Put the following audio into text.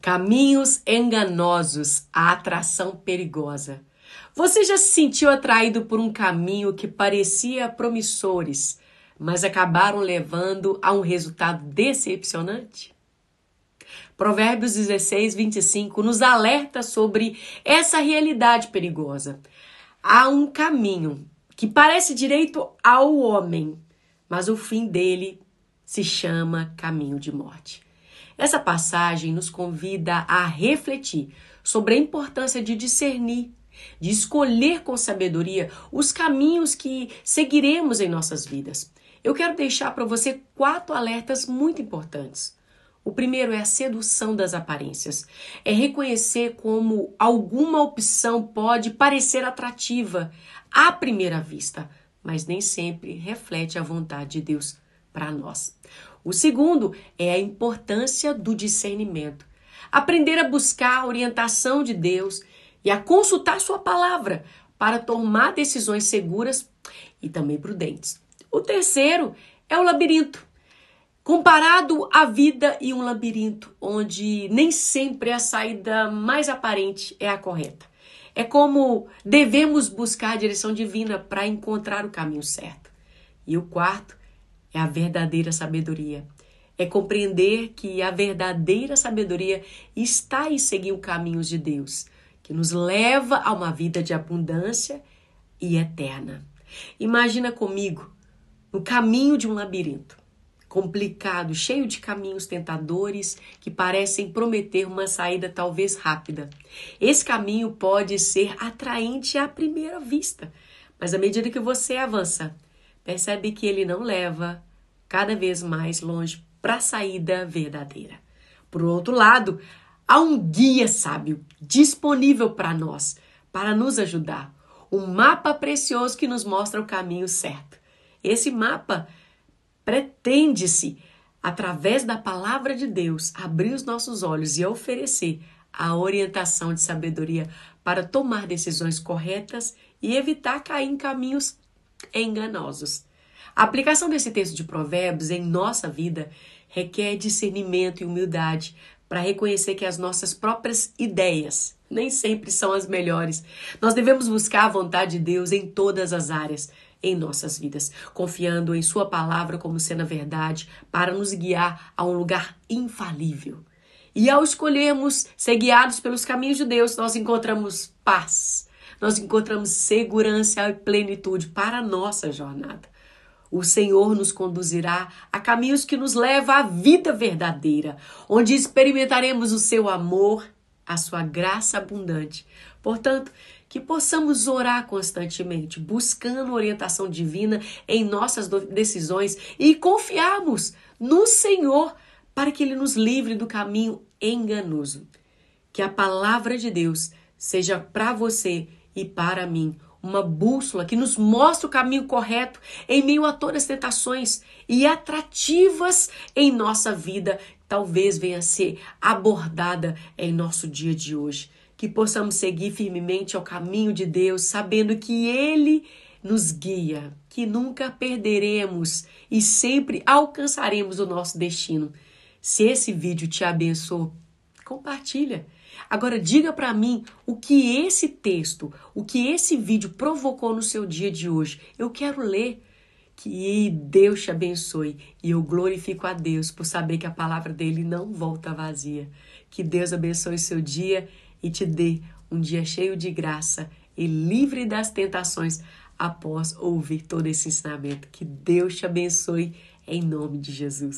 Caminhos enganosos, a atração perigosa. Você já se sentiu atraído por um caminho que parecia promissores, mas acabaram levando a um resultado decepcionante? Provérbios 16, 25 nos alerta sobre essa realidade perigosa. Há um caminho que parece direito ao homem, mas o fim dele se chama caminho de morte. Essa passagem nos convida a refletir sobre a importância de discernir, de escolher com sabedoria os caminhos que seguiremos em nossas vidas. Eu quero deixar para você quatro alertas muito importantes. O primeiro é a sedução das aparências. É reconhecer como alguma opção pode parecer atrativa à primeira vista, mas nem sempre reflete a vontade de Deus para nós. O segundo é a importância do discernimento. Aprender a buscar a orientação de Deus e a consultar Sua palavra para tomar decisões seguras e também prudentes. O terceiro é o labirinto. Comparado à vida e um labirinto, onde nem sempre a saída mais aparente é a correta. É como devemos buscar a direção divina para encontrar o caminho certo. E o quarto é a verdadeira sabedoria. É compreender que a verdadeira sabedoria está em seguir os caminhos de Deus, que nos leva a uma vida de abundância e eterna. Imagina comigo no caminho de um labirinto, complicado, cheio de caminhos tentadores que parecem prometer uma saída talvez rápida. Esse caminho pode ser atraente à primeira vista, mas à medida que você avança, percebe que ele não leva cada vez mais longe para a saída verdadeira. Por outro lado, há um guia sábio disponível para nós, para nos ajudar. Um mapa precioso que nos mostra o caminho certo. Esse mapa pretende-se, através da palavra de Deus, abrir os nossos olhos e oferecer a orientação de sabedoria para tomar decisões corretas e evitar cair em caminhos enganosos. A aplicação desse texto de Provérbios em nossa vida requer discernimento e humildade para reconhecer que as nossas próprias ideias nem sempre são as melhores. Nós devemos buscar a vontade de Deus em todas as áreas em nossas vidas, confiando em Sua palavra como sendo a verdade para nos guiar a um lugar infalível. E ao escolhermos ser guiados pelos caminhos de Deus, nós encontramos paz, nós encontramos segurança e plenitude para a nossa jornada. O Senhor nos conduzirá a caminhos que nos levam à vida verdadeira, onde experimentaremos o seu amor, a sua graça abundante. Portanto, que possamos orar constantemente, buscando orientação divina em nossas decisões e confiarmos no Senhor para que Ele nos livre do caminho enganoso. Que a palavra de Deus seja para você e para mim uma bússola que nos mostra o caminho correto em meio a todas as tentações e atrativas em nossa vida, talvez venha a ser abordada em nosso dia de hoje. Que possamos seguir firmemente ao caminho de Deus, sabendo que Ele nos guia, que nunca perderemos e sempre alcançaremos o nosso destino. Se esse vídeo te abençoou, compartilha. Agora diga para mim o que esse texto, o que esse vídeo provocou no seu dia de hoje. Eu quero ler. Que Deus te abençoe e eu glorifico a Deus por saber que a palavra dele não volta vazia. Que Deus abençoe seu dia e te dê um dia cheio de graça e livre das tentações após ouvir todo esse ensinamento. Que Deus te abençoe em nome de Jesus.